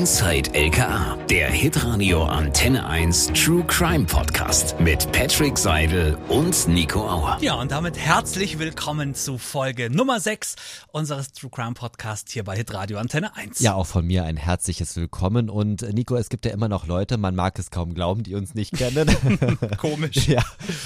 Inside LKA, der Hitradio Antenne 1 True Crime Podcast mit Patrick Seidel und Nico Auer. Ja, und damit herzlich willkommen zu Folge Nummer 6 unseres True Crime Podcast hier bei Hitradio Antenne 1. Ja, auch von mir ein herzliches Willkommen. Und äh, Nico, es gibt ja immer noch Leute, man mag es kaum glauben, die uns nicht kennen. Komisch. ja,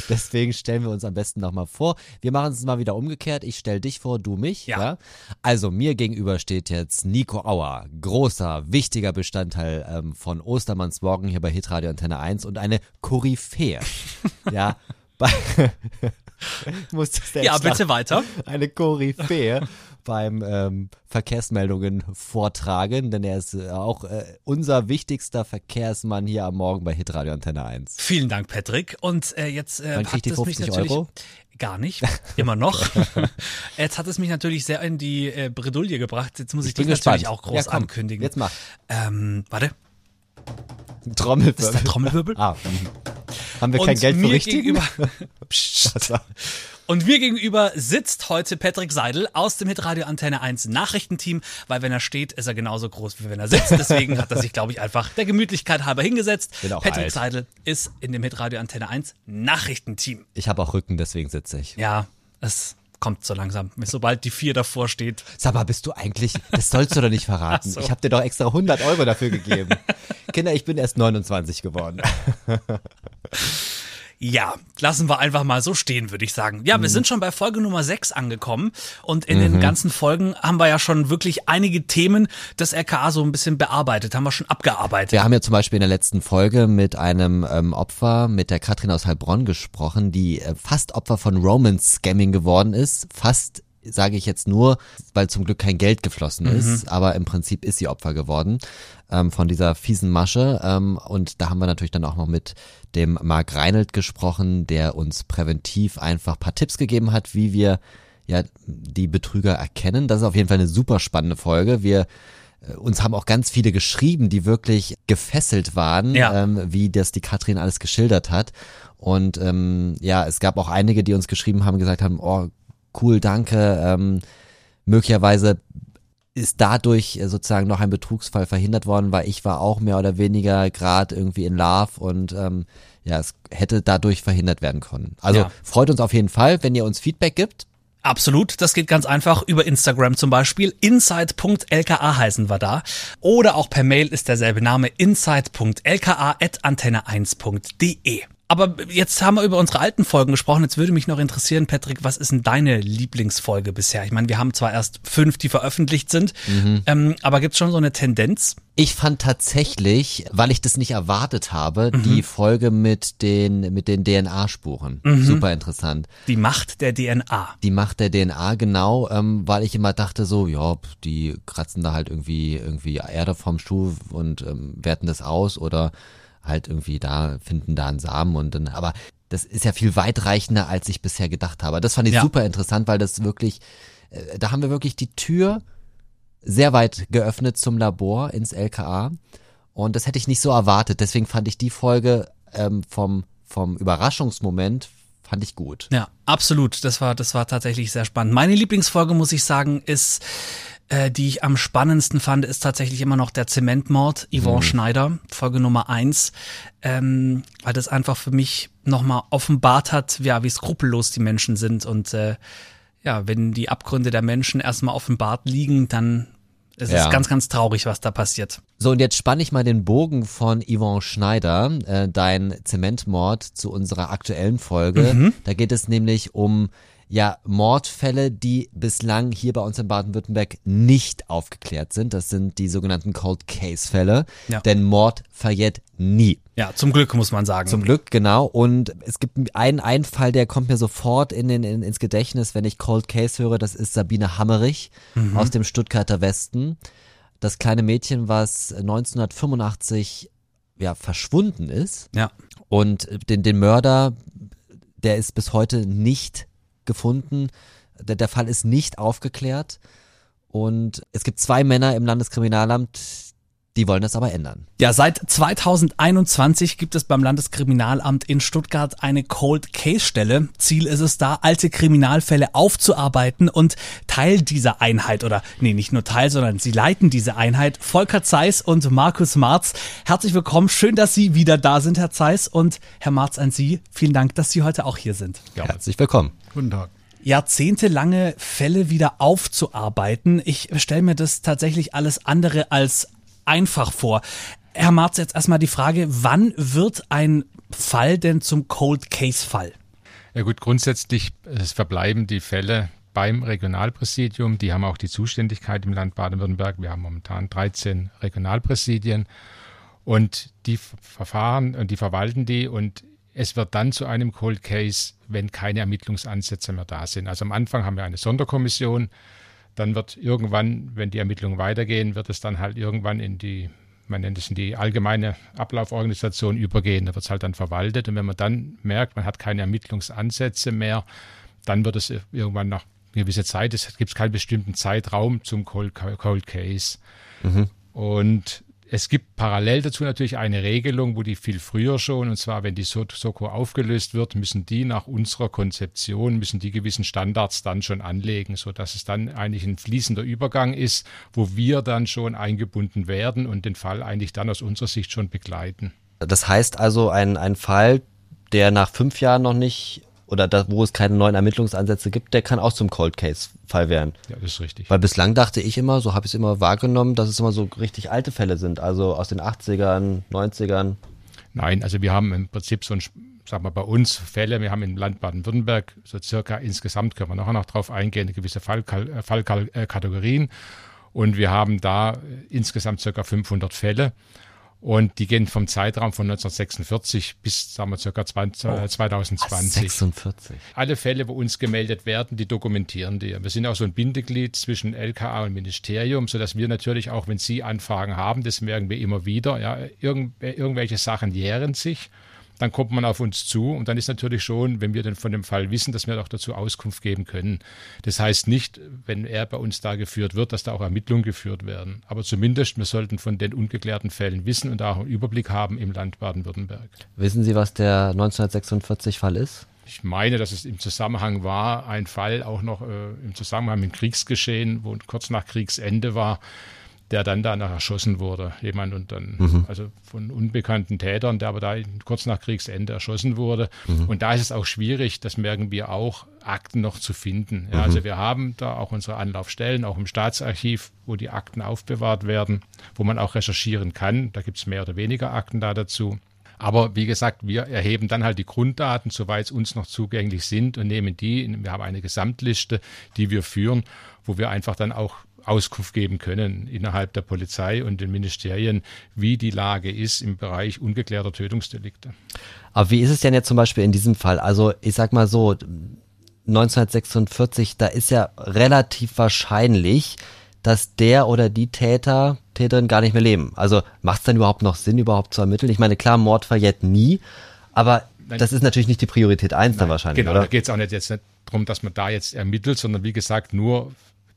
deswegen stellen wir uns am besten nochmal vor. Wir machen es mal wieder umgekehrt. Ich stelle dich vor, du mich. Ja. ja. Also mir gegenüber steht jetzt Nico Auer, großer, wichtiger Bestandteil ähm, von Ostermanns Morgen hier bei Hitradio Antenne 1 und eine Koryphäe. ja, bei muss das Ja, bitte weiter. Eine Koryphäe beim ähm, Verkehrsmeldungen vortragen, denn er ist äh, auch äh, unser wichtigster Verkehrsmann hier am Morgen bei Hitradio Antenne 1. Vielen Dank, Patrick. Und äh, jetzt äh, hat kriegt die es mich 50 natürlich Euro? gar nicht, immer noch. jetzt hat es mich natürlich sehr in die äh, Bredouille gebracht. Jetzt muss ich, dich bin gespannt. natürlich auch groß Ja, komm, ankündigen. Jetzt mach. Ähm, warte, Trommelwirbel. das ist der Trommelwirbel. Ah, mhm. haben wir Und kein Geld für gegenüber, Psst. Und mir gegenüber sitzt heute Patrick Seidel aus dem Hitradio Antenne 1 Nachrichtenteam, weil wenn er steht, ist er genauso groß wie wenn er sitzt. Deswegen hat er sich, glaube ich, einfach der Gemütlichkeit halber hingesetzt. Bin auch Patrick alt. Seidel ist in dem Hitradio Antenne 1 Nachrichtenteam. ich habe auch Rücken, deswegen sitze ich. Ja, es kommt so langsam. Sobald die vier davor steht. Sag mal, bist du eigentlich, das sollst du doch nicht verraten. So. Ich habe dir doch extra 100 Euro dafür gegeben. Kinder, ich bin erst 29 geworden. Ja, lassen wir einfach mal so stehen, würde ich sagen. Ja, Mhm. wir sind schon bei Folge Nummer 6 angekommen und in den ganzen Folgen haben wir ja schon wirklich einige Themen des RKA so ein bisschen bearbeitet, haben wir schon abgearbeitet. Wir haben ja zum Beispiel in der letzten Folge mit einem ähm, Opfer, mit der Katrin aus Heilbronn gesprochen, die äh, fast Opfer von Romance-Scamming geworden ist. Fast sage ich jetzt nur, weil zum Glück kein Geld geflossen ist, aber im Prinzip ist sie Opfer geworden ähm, von dieser fiesen Masche. Ähm, und da haben wir natürlich dann auch noch mit dem Marc Reinelt gesprochen, der uns präventiv einfach paar Tipps gegeben hat, wie wir ja die Betrüger erkennen. Das ist auf jeden Fall eine super spannende Folge. Wir äh, uns haben auch ganz viele geschrieben, die wirklich gefesselt waren, Ja. ähm, wie das die Katrin alles geschildert hat. Und ähm, ja, es gab auch einige, die uns geschrieben haben, gesagt haben, oh, cool, danke. Ähm, möglicherweise ist dadurch äh, sozusagen noch ein Betrugsfall verhindert worden, weil ich war auch mehr oder weniger gerade irgendwie in Love und ähm, ja, es hätte dadurch verhindert werden können. Also Ja. freut uns auf jeden Fall, wenn ihr uns Feedback gibt. Absolut, das geht ganz einfach über Instagram zum Beispiel. Inside.lka heißen wir da. Oder auch per Mail ist derselbe Name inside.lka.antenne1.de. Aber jetzt haben wir über unsere alten Folgen gesprochen. Jetzt würde mich noch interessieren, Patrick, was ist denn deine Lieblingsfolge bisher? Ich meine, wir haben zwar erst fünf, die veröffentlicht sind, ähm, aber gibt's schon so eine Tendenz? Ich fand tatsächlich, weil ich das nicht erwartet habe, die Folge mit den, mit den DNA-Spuren. Super interessant. Die Macht der DNA. Die Macht der DNA, genau, ähm, weil ich immer dachte so, ja, die kratzen da halt irgendwie, irgendwie Erde vom Schuh und ähm, werten das aus oder halt irgendwie da, finden da einen Samen und dann, aber das ist ja viel weitreichender, als ich bisher gedacht habe. Das fand ich Ja. super interessant, weil das wirklich, äh, da haben wir wirklich die Tür sehr weit geöffnet zum Labor ins LKA. Und das hätte ich nicht so erwartet. Deswegen fand ich die Folge ähm, vom, vom Überraschungsmoment fand ich gut. Ja, absolut. Das war, das war tatsächlich sehr spannend. Meine Lieblingsfolge, muss ich sagen, ist, äh, die ich am spannendsten fand, ist tatsächlich immer noch der Zementmord, Yvonne Schneider, Folge Nummer eins, ähm, weil das einfach für mich nochmal offenbart hat, ja, wie skrupellos die Menschen sind und äh, ja, wenn die Abgründe der Menschen erstmal offenbart liegen, dann ist Ja. es ganz, ganz traurig, was da passiert. So, und jetzt spanne ich mal den Bogen von Yvonne Schneider, äh, dein Zementmord, zu unserer aktuellen Folge. Da geht es nämlich um ja Mordfälle, die bislang hier bei uns in Baden-Württemberg nicht aufgeklärt sind. Das sind die sogenannten Cold Case Fälle. Ja. Denn Mord verjährt nie. Ja, zum Glück muss man sagen. Zum Glück, genau. Und es gibt einen, einen Fall, der kommt mir sofort in den, in, ins Gedächtnis, wenn ich Cold Case höre. Das ist Sabine Hammerich aus dem Stuttgarter Westen. Das kleine Mädchen, was 1985 ja, verschwunden ist. ja. Und den, den Mörder, der ist bis heute nicht gefunden. Der, der Fall ist nicht aufgeklärt. Und es gibt zwei Männer im Landeskriminalamt, Die wollen das aber ändern. Ja, seit 2021 gibt es beim Landeskriminalamt in Stuttgart eine Cold Case Stelle. Ziel ist es da, alte Kriminalfälle aufzuarbeiten und Teil dieser Einheit oder nee, nicht nur Teil, sondern sie leiten diese Einheit. Volker Zeiss und Markus Marz. Herzlich willkommen. Schön, dass Sie wieder da sind, Herr Zeiss und Herr Marz an Sie. Vielen Dank, dass Sie heute auch hier sind. Ja. Herzlich willkommen. Guten Tag jahrzehntelange Fälle wieder aufzuarbeiten. Ich stelle mir das tatsächlich alles andere als einfach vor. Herr Marz, jetzt erstmal die Frage, wann wird ein Fall denn zum Cold Case Fall? Ja gut, grundsätzlich verbleiben die Fälle beim Regionalpräsidium. Die haben auch die Zuständigkeit im Land Baden-Württemberg. Wir haben momentan 13 Regionalpräsidien und die verfahren und die verwalten die und es wird dann zu einem Cold Case, wenn keine Ermittlungsansätze mehr da sind. Also am Anfang haben wir eine Sonderkommission, dann wird irgendwann, wenn die Ermittlungen weitergehen, wird es dann halt irgendwann in die, man nennt es in die allgemeine Ablauforganisation übergehen. Da wird es halt dann verwaltet. Und wenn man dann merkt, man hat keine Ermittlungsansätze mehr, dann wird es irgendwann nach einer gewissen Zeit, es gibt keinen bestimmten Zeitraum zum Cold, Cold Case. Mhm. Und es gibt parallel dazu natürlich eine Regelung, wo die viel früher schon, und zwar wenn die Soko aufgelöst wird, müssen die nach unserer Konzeption, müssen die gewissen Standards dann schon anlegen, sodass es dann eigentlich ein fließender Übergang ist, wo wir dann schon eingebunden werden und den Fall eigentlich dann aus unserer Sicht schon begleiten. Das heißt also, ein, ein Fall, der nach fünf Jahren noch nicht oder da, wo es keine neuen Ermittlungsansätze gibt, der kann auch zum Cold Case Fall werden. Ja, das ist richtig. Weil bislang dachte ich immer, so habe ich es immer wahrgenommen, dass es immer so richtig alte Fälle sind, also aus den 80ern, 90ern. Nein, also wir haben im Prinzip so ein sag mal, bei uns Fälle, wir haben im Land Baden-Württemberg so circa insgesamt, können wir nachher noch drauf eingehen, gewisse Fallkategorien. Fall, äh, und wir haben da insgesamt circa 500 Fälle. Und die gehen vom Zeitraum von 1946 bis, sagen wir, circa 20, oh, 2020. 46. Alle Fälle, wo uns gemeldet werden, die dokumentieren die. Wir sind auch so ein Bindeglied zwischen LKA und Ministerium, sodass wir natürlich auch, wenn Sie Anfragen haben, das merken wir immer wieder, ja, irgend, irgendwelche Sachen jähren sich dann kommt man auf uns zu und dann ist natürlich schon, wenn wir dann von dem Fall wissen, dass wir auch dazu Auskunft geben können. Das heißt nicht, wenn er bei uns da geführt wird, dass da auch Ermittlungen geführt werden. Aber zumindest, wir sollten von den ungeklärten Fällen wissen und auch einen Überblick haben im Land Baden-Württemberg. Wissen Sie, was der 1946 Fall ist? Ich meine, dass es im Zusammenhang war, ein Fall auch noch äh, im Zusammenhang mit Kriegsgeschehen, wo kurz nach Kriegsende war, der dann danach erschossen wurde. Jemand und dann, mhm. also von unbekannten Tätern, der aber da kurz nach Kriegsende erschossen wurde. Mhm. Und da ist es auch schwierig, das merken wir auch, Akten noch zu finden. Ja, mhm. Also wir haben da auch unsere Anlaufstellen, auch im Staatsarchiv, wo die Akten aufbewahrt werden, wo man auch recherchieren kann. Da gibt es mehr oder weniger Akten da dazu. Aber wie gesagt, wir erheben dann halt die Grunddaten, soweit es uns noch zugänglich sind und nehmen die. Wir haben eine Gesamtliste, die wir führen, wo wir einfach dann auch Auskunft geben können innerhalb der Polizei und den Ministerien, wie die Lage ist im Bereich ungeklärter Tötungsdelikte. Aber wie ist es denn jetzt zum Beispiel in diesem Fall? Also ich sag mal so, 1946, da ist ja relativ wahrscheinlich, dass der oder die Täter, Täterin gar nicht mehr leben. Also macht es dann überhaupt noch Sinn, überhaupt zu ermitteln? Ich meine, klar, Mord verjährt nie, aber Nein. das ist natürlich nicht die Priorität eins dann wahrscheinlich, genau, oder? da geht es auch nicht jetzt nicht darum, dass man da jetzt ermittelt, sondern wie gesagt, nur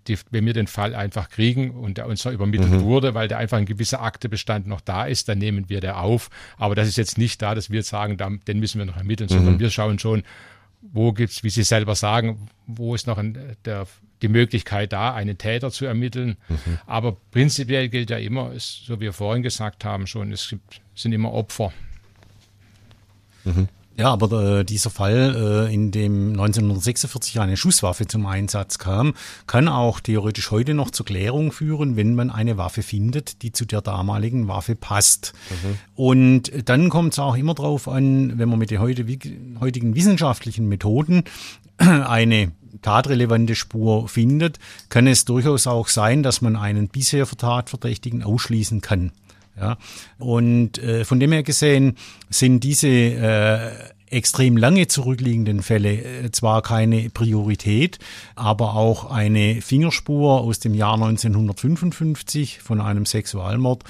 die, wenn wir den Fall einfach kriegen und der uns noch übermittelt mhm. wurde, weil der einfach ein gewisser Aktebestand noch da ist, dann nehmen wir der auf. Aber das ist jetzt nicht da, dass wir sagen, den müssen wir noch ermitteln, mhm. sondern wir schauen schon, wo gibt es, wie Sie selber sagen, wo ist noch ein, der, die Möglichkeit da, einen Täter zu ermitteln. Mhm. Aber prinzipiell gilt ja immer, es, so wie wir vorhin gesagt haben schon, es gibt, sind immer Opfer. Mhm. Ja, aber äh, dieser Fall, äh, in dem 1946 eine Schusswaffe zum Einsatz kam, kann auch theoretisch heute noch zur Klärung führen, wenn man eine Waffe findet, die zu der damaligen Waffe passt. Mhm. Und dann kommt es auch immer darauf an, wenn man mit den heute, heutigen wissenschaftlichen Methoden eine tatrelevante Spur findet, kann es durchaus auch sein, dass man einen bisher Tatverdächtigen ausschließen kann. Ja, und äh, von dem her gesehen sind diese äh, extrem lange zurückliegenden Fälle äh, zwar keine Priorität, aber auch eine Fingerspur aus dem Jahr 1955 von einem Sexualmord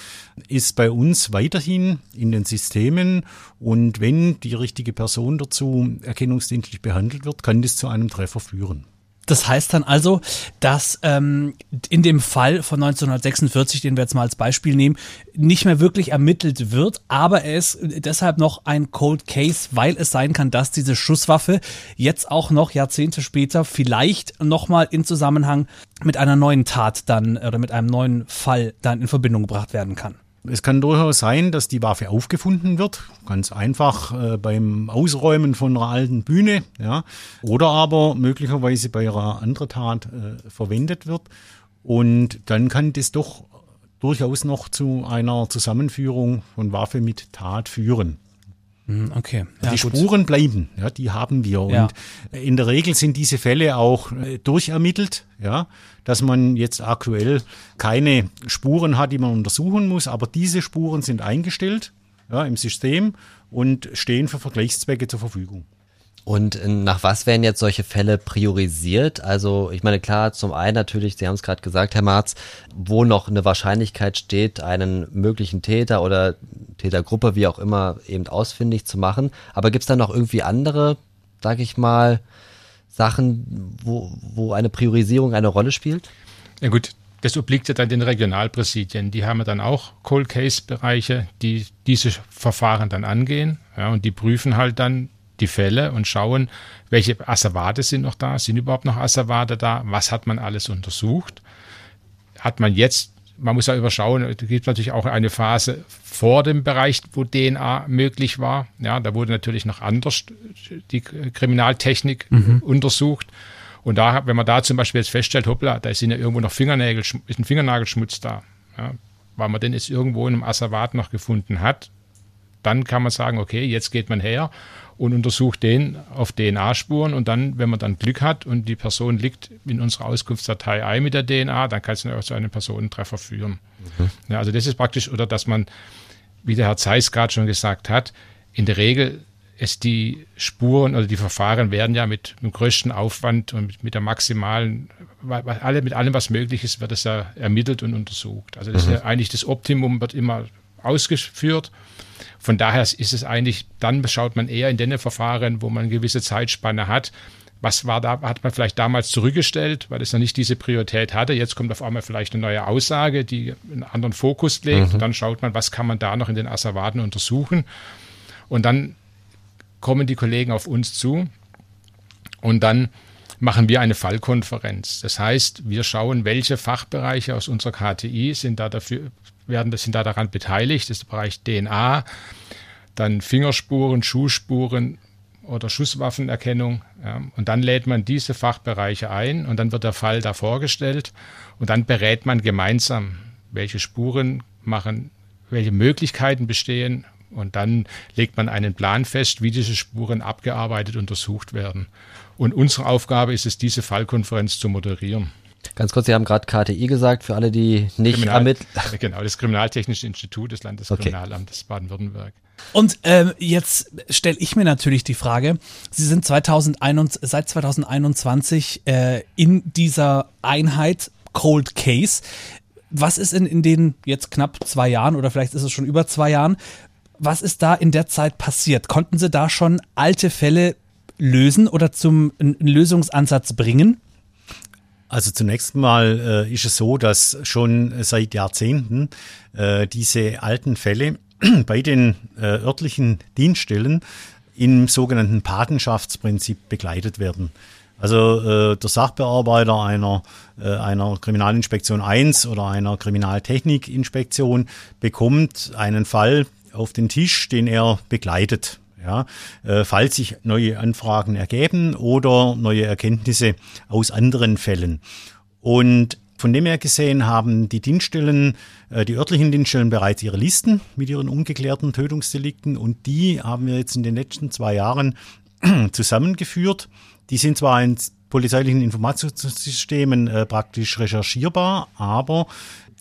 ist bei uns weiterhin in den Systemen und wenn die richtige Person dazu erkennungsdienstlich behandelt wird, kann das zu einem Treffer führen. Das heißt dann also, dass ähm, in dem Fall von 1946, den wir jetzt mal als Beispiel nehmen, nicht mehr wirklich ermittelt wird, aber er ist deshalb noch ein Cold Case, weil es sein kann, dass diese Schusswaffe jetzt auch noch Jahrzehnte später vielleicht nochmal in Zusammenhang mit einer neuen Tat dann oder mit einem neuen Fall dann in Verbindung gebracht werden kann. Es kann durchaus sein, dass die Waffe aufgefunden wird, ganz einfach äh, beim Ausräumen von einer alten Bühne, ja, oder aber möglicherweise bei einer anderen Tat äh, verwendet wird. Und dann kann das doch durchaus noch zu einer Zusammenführung von Waffe mit Tat führen. Hm, okay. Ja, die gut. Spuren bleiben, ja, die haben wir. Ja. Und in der Regel sind diese Fälle auch äh, durchermittelt, ja, dass man jetzt aktuell keine Spuren hat, die man untersuchen muss, aber diese Spuren sind eingestellt ja, im System und stehen für Vergleichszwecke zur Verfügung. Und nach was werden jetzt solche Fälle priorisiert? Also ich meine, klar, zum einen natürlich, Sie haben es gerade gesagt, Herr Marz, wo noch eine Wahrscheinlichkeit steht, einen möglichen Täter oder Tätergruppe, wie auch immer, eben ausfindig zu machen. Aber gibt es da noch irgendwie andere, sag ich mal, Sachen, wo, wo eine Priorisierung eine Rolle spielt? Ja gut, das obliegt ja dann den Regionalpräsidien. Die haben ja dann auch Cold Case Bereiche, die diese Verfahren dann angehen. Ja, und die prüfen halt dann die Fälle und schauen, welche Asservate sind noch da, sind überhaupt noch Asservate da, was hat man alles untersucht. Hat man jetzt, man muss ja überschauen, es gibt natürlich auch eine Phase vor dem Bereich, wo DNA möglich war. Ja, da wurde natürlich noch anders die Kriminaltechnik mhm. untersucht. Und da, wenn man da zum Beispiel jetzt feststellt, hoppla, da sind ja irgendwo noch Fingernägel, ist ein Fingernagelschmutz da. Ja, weil man den jetzt irgendwo in einem Asservat noch gefunden hat, dann kann man sagen, okay, jetzt geht man her und untersucht den auf DNA-Spuren und dann, wenn man dann Glück hat und die Person liegt in unserer Auskunftsdatei ein mit der DNA, dann kann es auch zu einem Personentreffer führen. Mhm. Ja, also das ist praktisch, oder dass man, wie der Herr Zeiss gerade schon gesagt hat, in der Regel ist die Spuren oder die Verfahren werden ja mit dem größten Aufwand und mit, mit der maximalen, alle, mit allem, was möglich ist, wird es ja ermittelt und untersucht. Also das mhm. ist ja eigentlich das Optimum, wird immer ausgeführt. Von daher ist es eigentlich, dann schaut man eher in den Verfahren, wo man eine gewisse Zeitspanne hat. Was war da, hat man vielleicht damals zurückgestellt, weil es noch nicht diese Priorität hatte. Jetzt kommt auf einmal vielleicht eine neue Aussage, die einen anderen Fokus legt. Mhm. Dann schaut man, was kann man da noch in den Asservaten untersuchen. Und dann kommen die Kollegen auf uns zu und dann machen wir eine Fallkonferenz. Das heißt, wir schauen, welche Fachbereiche aus unserer KTI sind da dafür werden, sind da daran beteiligt. Das ist der Bereich DNA, dann Fingerspuren, Schuhspuren oder Schusswaffenerkennung. Ja. Und dann lädt man diese Fachbereiche ein und dann wird der Fall da vorgestellt und dann berät man gemeinsam, welche Spuren machen, welche Möglichkeiten bestehen und dann legt man einen Plan fest, wie diese Spuren abgearbeitet, untersucht werden. Und unsere Aufgabe ist es, diese Fallkonferenz zu moderieren. Ganz kurz, Sie haben gerade KTI gesagt, für alle, die nicht ermitteln. Genau, das Kriminaltechnische Institut des Landeskriminalamtes okay. Baden-Württemberg. Und ähm, jetzt stelle ich mir natürlich die Frage, Sie sind 2021, seit 2021 äh, in dieser Einheit Cold Case. Was ist in, in den jetzt knapp zwei Jahren oder vielleicht ist es schon über zwei Jahren, was ist da in der Zeit passiert? Konnten Sie da schon alte Fälle lösen oder zum Lösungsansatz bringen? Also zunächst mal äh, ist es so, dass schon seit Jahrzehnten äh, diese alten Fälle bei den äh, örtlichen Dienststellen im sogenannten Patenschaftsprinzip begleitet werden. Also äh, der Sachbearbeiter einer, äh, einer Kriminalinspektion 1 oder einer Kriminaltechnikinspektion bekommt einen Fall auf den Tisch, den er begleitet ja, äh, falls sich neue Anfragen ergeben oder neue Erkenntnisse aus anderen Fällen. Und von dem her gesehen haben die Dienststellen, äh, die örtlichen Dienststellen bereits ihre Listen mit ihren ungeklärten Tötungsdelikten und die haben wir jetzt in den letzten zwei Jahren zusammengeführt. Die sind zwar in polizeilichen Informationssystemen äh, praktisch recherchierbar, aber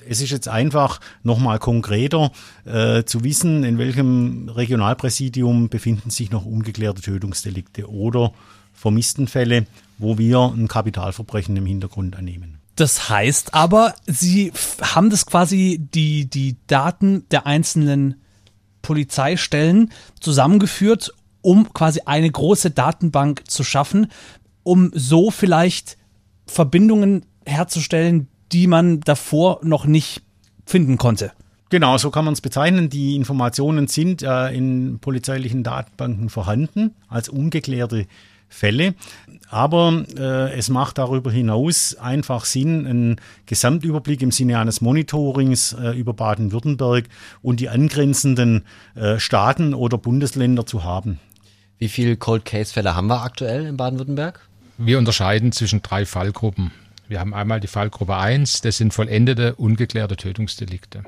es ist jetzt einfach nochmal konkreter äh, zu wissen, in welchem Regionalpräsidium befinden sich noch ungeklärte Tötungsdelikte oder Vermisstenfälle, wo wir ein Kapitalverbrechen im Hintergrund annehmen. Das heißt aber, Sie haben das quasi die, die Daten der einzelnen Polizeistellen zusammengeführt, um quasi eine große Datenbank zu schaffen, um so vielleicht Verbindungen herzustellen, die man davor noch nicht finden konnte. Genau, so kann man es bezeichnen. Die Informationen sind äh, in polizeilichen Datenbanken vorhanden als ungeklärte Fälle. Aber äh, es macht darüber hinaus einfach Sinn, einen Gesamtüberblick im Sinne eines Monitorings äh, über Baden-Württemberg und die angrenzenden äh, Staaten oder Bundesländer zu haben. Wie viele Cold Case Fälle haben wir aktuell in Baden-Württemberg? Wir unterscheiden zwischen drei Fallgruppen. Wir haben einmal die Fallgruppe 1, das sind vollendete, ungeklärte Tötungsdelikte.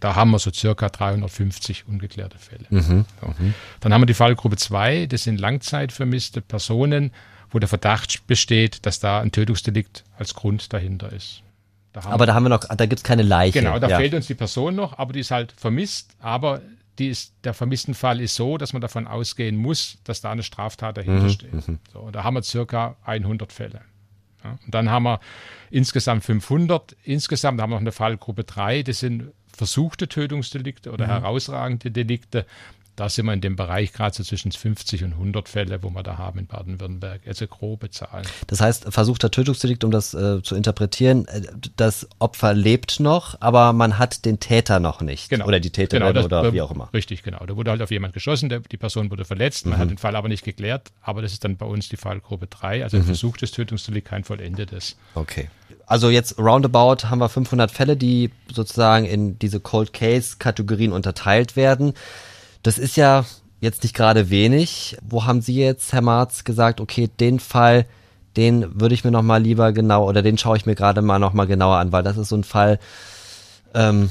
Da haben wir so circa 350 ungeklärte Fälle. Mhm. So. Mhm. Dann haben wir die Fallgruppe 2, das sind langzeitvermisste Personen, wo der Verdacht besteht, dass da ein Tötungsdelikt als Grund dahinter ist. Da aber da haben wir noch, da gibt es keine Leiche. Genau, da ja. fehlt uns die Person noch, aber die ist halt vermisst, aber die ist, der vermissten Fall ist so, dass man davon ausgehen muss, dass da eine Straftat dahinter mhm. steht. Mhm. So, da haben wir circa 100 Fälle. Und dann haben wir insgesamt 500. Insgesamt haben wir noch eine Fallgruppe 3, das sind versuchte Tötungsdelikte oder mhm. herausragende Delikte. Da sind wir in dem Bereich gerade so zwischen 50 und 100 Fälle, wo wir da haben in Baden-Württemberg. Also grobe Zahlen. Das heißt, versuchter Tötungsdelikt, um das äh, zu interpretieren, äh, das Opfer lebt noch, aber man hat den Täter noch nicht. Genau. Oder die Täterin genau, oder wie auch immer. Richtig, genau. Da wurde halt auf jemand geschossen, der, die Person wurde verletzt, man mhm. hat den Fall aber nicht geklärt, aber das ist dann bei uns die Fallgruppe 3, also mhm. versuchtes Tötungsdelikt, kein vollendetes. Okay also jetzt roundabout haben wir 500 Fälle, die sozusagen in diese Cold Case Kategorien unterteilt werden. Das ist ja jetzt nicht gerade wenig. Wo haben Sie jetzt, Herr Marz, gesagt, okay, den Fall, den würde ich mir noch mal lieber genau oder den schaue ich mir gerade mal noch mal genauer an, weil das ist so ein Fall. Ähm,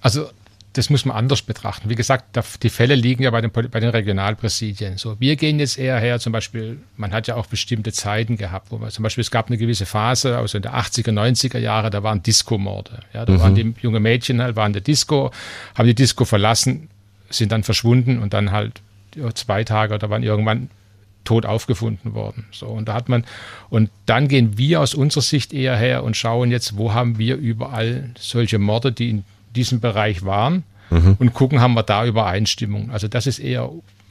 also das muss man anders betrachten. Wie gesagt, die Fälle liegen ja bei den, bei den Regionalpräsidien. So, wir gehen jetzt eher her, zum Beispiel, man hat ja auch bestimmte Zeiten gehabt, wo man, zum Beispiel, es gab eine gewisse Phase, also in der 80er, 90er Jahre, da waren Disco-Morde. Ja, da mhm. waren die junge Mädchen halt, waren in der Disco, haben die Disco verlassen, sind dann verschwunden und dann halt zwei Tage oder waren irgendwann tot aufgefunden worden. So, und da hat man, und dann gehen wir aus unserer Sicht eher her und schauen jetzt, wo haben wir überall solche Morde, die in diesem Bereich waren mhm. und gucken, haben wir da Übereinstimmung. Also das ist eher,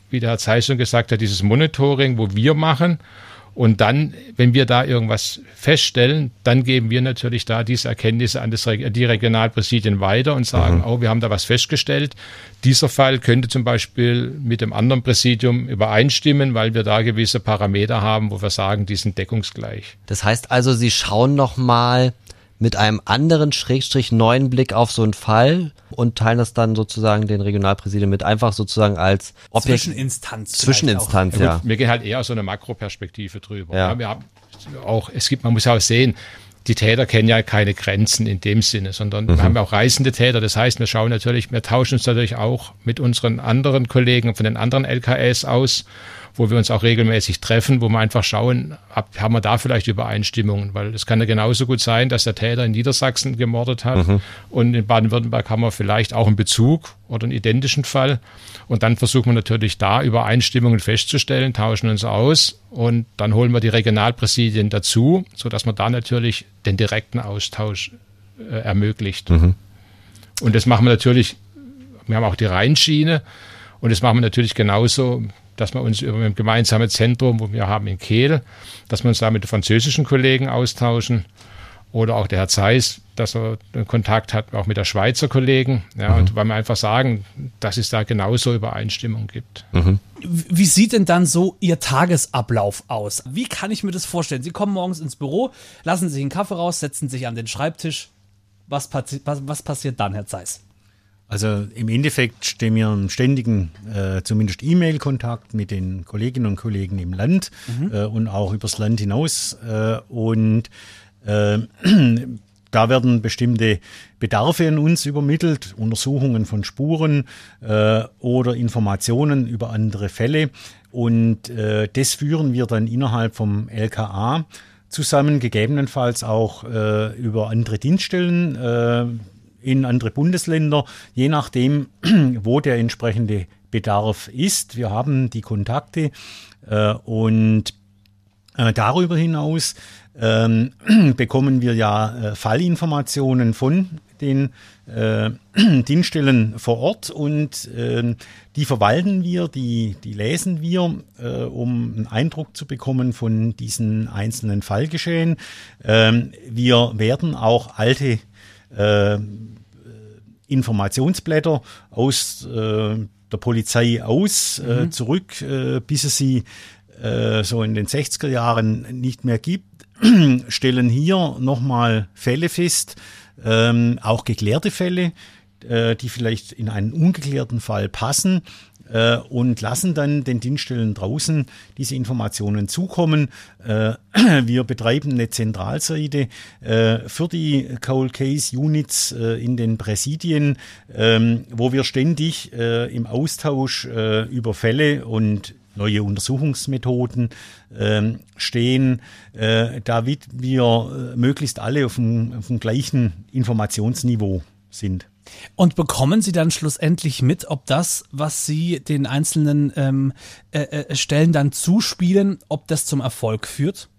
wie der Herr Zeiss schon gesagt hat, dieses Monitoring, wo wir machen. Und dann, wenn wir da irgendwas feststellen, dann geben wir natürlich da diese Erkenntnisse an das, die Regionalpräsidien weiter und sagen, mhm. oh, wir haben da was festgestellt. Dieser Fall könnte zum Beispiel mit dem anderen Präsidium übereinstimmen, weil wir da gewisse Parameter haben, wo wir sagen, die sind deckungsgleich. Das heißt also, Sie schauen nochmal mit einem anderen Schrägstrich neuen Blick auf so einen Fall und teilen das dann sozusagen den Regionalpräsidien mit einfach sozusagen als Objekt Zwischeninstanz. Zwischeninstanz, ja. ja. Wir gehen halt eher so eine Makroperspektive drüber. Ja. ja. wir haben auch, es gibt, man muss auch sehen, die Täter kennen ja keine Grenzen in dem Sinne, sondern mhm. wir haben ja auch reisende Täter. Das heißt, wir schauen natürlich, wir tauschen uns natürlich auch mit unseren anderen Kollegen von den anderen LKS aus wo wir uns auch regelmäßig treffen, wo wir einfach schauen, haben wir da vielleicht Übereinstimmungen, weil es kann ja genauso gut sein, dass der Täter in Niedersachsen gemordet hat mhm. und in Baden-Württemberg haben wir vielleicht auch einen Bezug oder einen identischen Fall und dann versuchen wir natürlich da Übereinstimmungen festzustellen, tauschen uns aus und dann holen wir die Regionalpräsidien dazu, sodass man da natürlich den direkten Austausch äh, ermöglicht. Mhm. Und das machen wir natürlich, wir haben auch die Rheinschiene und das machen wir natürlich genauso dass wir uns über ein gemeinsames Zentrum, wo wir haben in Kehl, dass wir uns da mit französischen Kollegen austauschen. Oder auch der Herr Zeiss, dass er Kontakt hat, auch mit der Schweizer Kollegen. Ja, mhm. und weil wir einfach sagen, dass es da genauso Übereinstimmung gibt. Mhm. Wie sieht denn dann so Ihr Tagesablauf aus? Wie kann ich mir das vorstellen? Sie kommen morgens ins Büro, lassen sich einen Kaffee raus, setzen sich an den Schreibtisch. Was, passi was, was passiert dann, Herr Zeiss? Also im Endeffekt stehen wir im ständigen, äh, zumindest E-Mail-Kontakt mit den Kolleginnen und Kollegen im Land mhm. äh, und auch übers Land hinaus. Äh, und äh, da werden bestimmte Bedarfe an uns übermittelt, Untersuchungen von Spuren äh, oder Informationen über andere Fälle. Und äh, das führen wir dann innerhalb vom LKA zusammen, gegebenenfalls auch über andere Dienststellen in andere Bundesländer, je nachdem, wo der entsprechende Bedarf ist. Wir haben die Kontakte äh, und äh, darüber hinaus ähm, bekommen wir ja äh, Fallinformationen von den äh, Dienststellen vor Ort und äh, die verwalten wir, die, die lesen wir, äh, um einen Eindruck zu bekommen von diesen einzelnen Fallgeschehen. Ähm, wir werden auch alte äh, Informationsblätter aus äh, der Polizei aus äh, mhm. zurück, äh, bis es sie äh, so in den 60er Jahren nicht mehr gibt, stellen hier nochmal Fälle fest, ähm, auch geklärte Fälle, die vielleicht in einen ungeklärten Fall passen äh, und lassen dann den Dienststellen draußen diese Informationen zukommen. Äh, wir betreiben eine Zentralseite äh, für die Cold Case Units äh, in den Präsidien, ähm, wo wir ständig äh, im Austausch äh, über Fälle und neue Untersuchungsmethoden ähm, stehen, äh, damit wir möglichst alle auf dem, auf dem gleichen Informationsniveau sind. Und bekommen Sie dann schlussendlich mit, ob das, was Sie den einzelnen ähm, äh, äh, Stellen dann zuspielen, ob das zum Erfolg führt?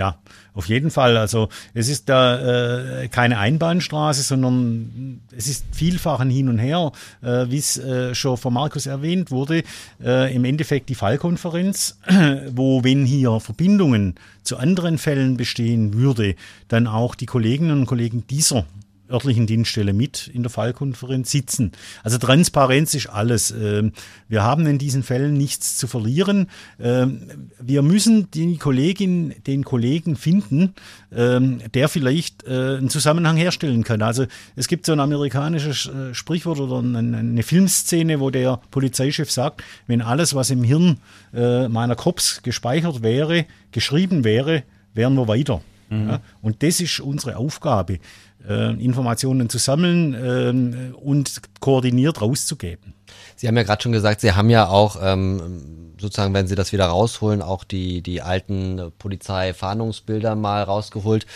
Ja, auf jeden Fall. Also es ist da äh, keine Einbahnstraße, sondern es ist vielfach ein Hin und Her, äh, wie es äh, schon von Markus erwähnt wurde. Äh, Im Endeffekt die Fallkonferenz, wo wenn hier Verbindungen zu anderen Fällen bestehen würde, dann auch die Kolleginnen und Kollegen dieser örtlichen Dienststelle mit in der Fallkonferenz sitzen. Also Transparenz ist alles. Ähm, wir haben in diesen Fällen nichts zu verlieren. Ähm, wir müssen die Kollegin, den Kollegen finden, ähm, der vielleicht äh, einen Zusammenhang herstellen kann. Also es gibt so ein amerikanisches äh, Sprichwort oder eine Filmszene, wo der Polizeichef sagt, wenn alles, was im Hirn äh, meiner Cops gespeichert wäre, geschrieben wäre, wären wir weiter. Mhm. Ja, und das ist unsere Aufgabe äh, Informationen zu sammeln äh, und koordiniert rauszugeben. Sie haben ja gerade schon gesagt, Sie haben ja auch ähm, sozusagen, wenn Sie das wieder rausholen, auch die, die alten Polizeifahndungsbilder mal rausgeholt.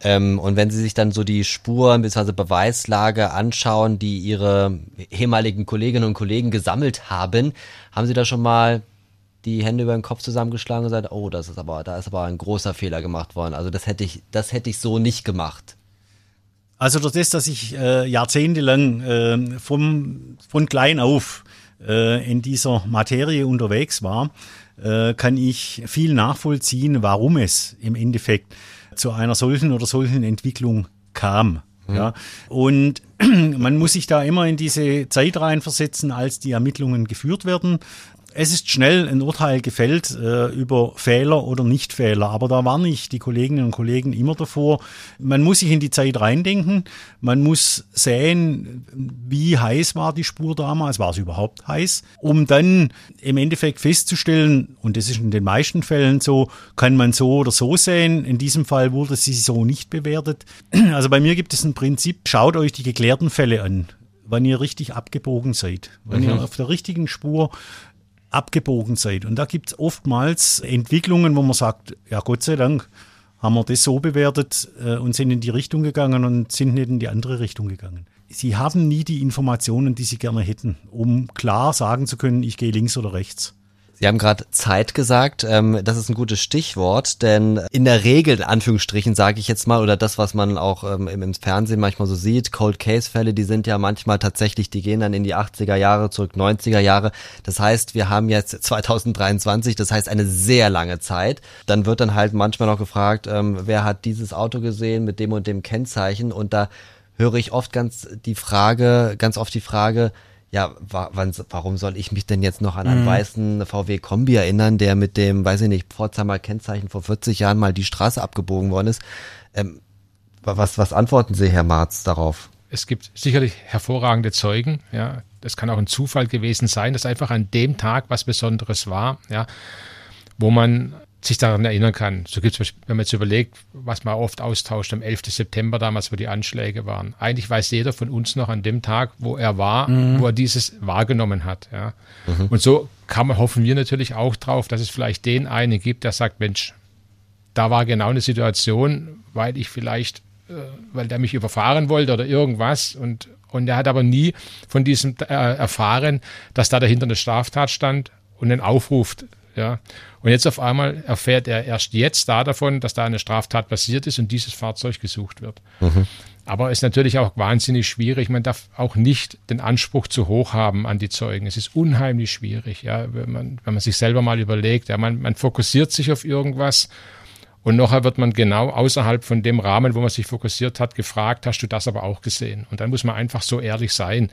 Ähm, und wenn Sie sich dann so die Spuren bzw. Beweislage anschauen, die Ihre ehemaligen Kolleginnen und Kollegen gesammelt haben, haben Sie da schon mal die Hände über den Kopf zusammengeschlagen und gesagt, oh, das ist aber, da ist aber ein großer Fehler gemacht worden. Also das hätte ich, das hätte ich so nicht gemacht. Also durch das, dass ich äh, jahrzehntelang äh, vom, von klein auf äh, in dieser Materie unterwegs war, äh, kann ich viel nachvollziehen, warum es im Endeffekt zu einer solchen oder solchen Entwicklung kam. Mhm. Ja, und man muss sich da immer in diese Zeit reinversetzen, als die Ermittlungen geführt werden es ist schnell ein Urteil gefällt äh, über Fehler oder Nichtfehler, aber da warne ich die Kolleginnen und Kollegen immer davor. Man muss sich in die Zeit reindenken, man muss sehen, wie heiß war die Spur damals, war es überhaupt heiß, um dann im Endeffekt festzustellen, und das ist in den meisten Fällen so, kann man so oder so sehen. In diesem Fall wurde sie so nicht bewertet. Also bei mir gibt es ein Prinzip, schaut euch die geklärten Fälle an wenn ihr richtig abgebogen seid, wenn mhm. ihr auf der richtigen Spur abgebogen seid. Und da gibt es oftmals Entwicklungen, wo man sagt, ja Gott sei Dank haben wir das so bewertet äh, und sind in die Richtung gegangen und sind nicht in die andere Richtung gegangen. Sie haben nie die Informationen, die sie gerne hätten, um klar sagen zu können, ich gehe links oder rechts. Sie haben gerade Zeit gesagt. Ähm, das ist ein gutes Stichwort, denn in der Regel, in Anführungsstrichen, sage ich jetzt mal, oder das, was man auch ähm, im, Fernsehen manchmal so sieht, Cold Case-Fälle, die sind ja manchmal tatsächlich, die gehen dann in die 80er Jahre zurück, 90er Jahre. Das heißt, wir haben jetzt 2023, das heißt eine sehr lange Zeit. Dann wird dann halt manchmal noch gefragt, ähm, wer hat dieses Auto gesehen mit dem und dem Kennzeichen? Und da höre ich oft ganz die Frage, ganz oft die Frage, ja, wa wann, warum soll ich mich denn jetzt noch an einen mhm. weißen VW Kombi erinnern, der mit dem, weiß ich nicht, Pforzheimer Kennzeichen vor 40 Jahren mal die Straße abgebogen worden ist? Ähm, was, was antworten Sie, Herr Marz, darauf? Es gibt sicherlich hervorragende Zeugen, ja. Das kann auch ein Zufall gewesen sein, dass einfach an dem Tag was Besonderes war, ja, wo man sich daran erinnern kann. So gibt es, wenn man jetzt überlegt, was man oft austauscht am 11. September damals, wo die Anschläge waren. Eigentlich weiß jeder von uns noch an dem Tag, wo er war, mhm. wo er dieses wahrgenommen hat. Ja. Mhm. Und so kann hoffen wir natürlich auch drauf, dass es vielleicht den einen gibt, der sagt, Mensch, da war genau eine Situation, weil ich vielleicht, äh, weil der mich überfahren wollte oder irgendwas und und er hat aber nie von diesem äh, erfahren, dass da dahinter eine Straftat stand und einen Aufruf Ja. Und jetzt auf einmal erfährt er erst jetzt da davon, dass da eine Straftat passiert ist und dieses Fahrzeug gesucht wird. Mhm. Aber es ist natürlich auch wahnsinnig schwierig. Man darf auch nicht den Anspruch zu hoch haben an die Zeugen. Es ist unheimlich schwierig, ja, wenn man, wenn man sich selber mal überlegt, ja, man, man fokussiert sich auf irgendwas und nachher wird man genau außerhalb von dem Rahmen, wo man sich fokussiert hat, gefragt, hast du das aber auch gesehen? Und dann muss man einfach so ehrlich sein,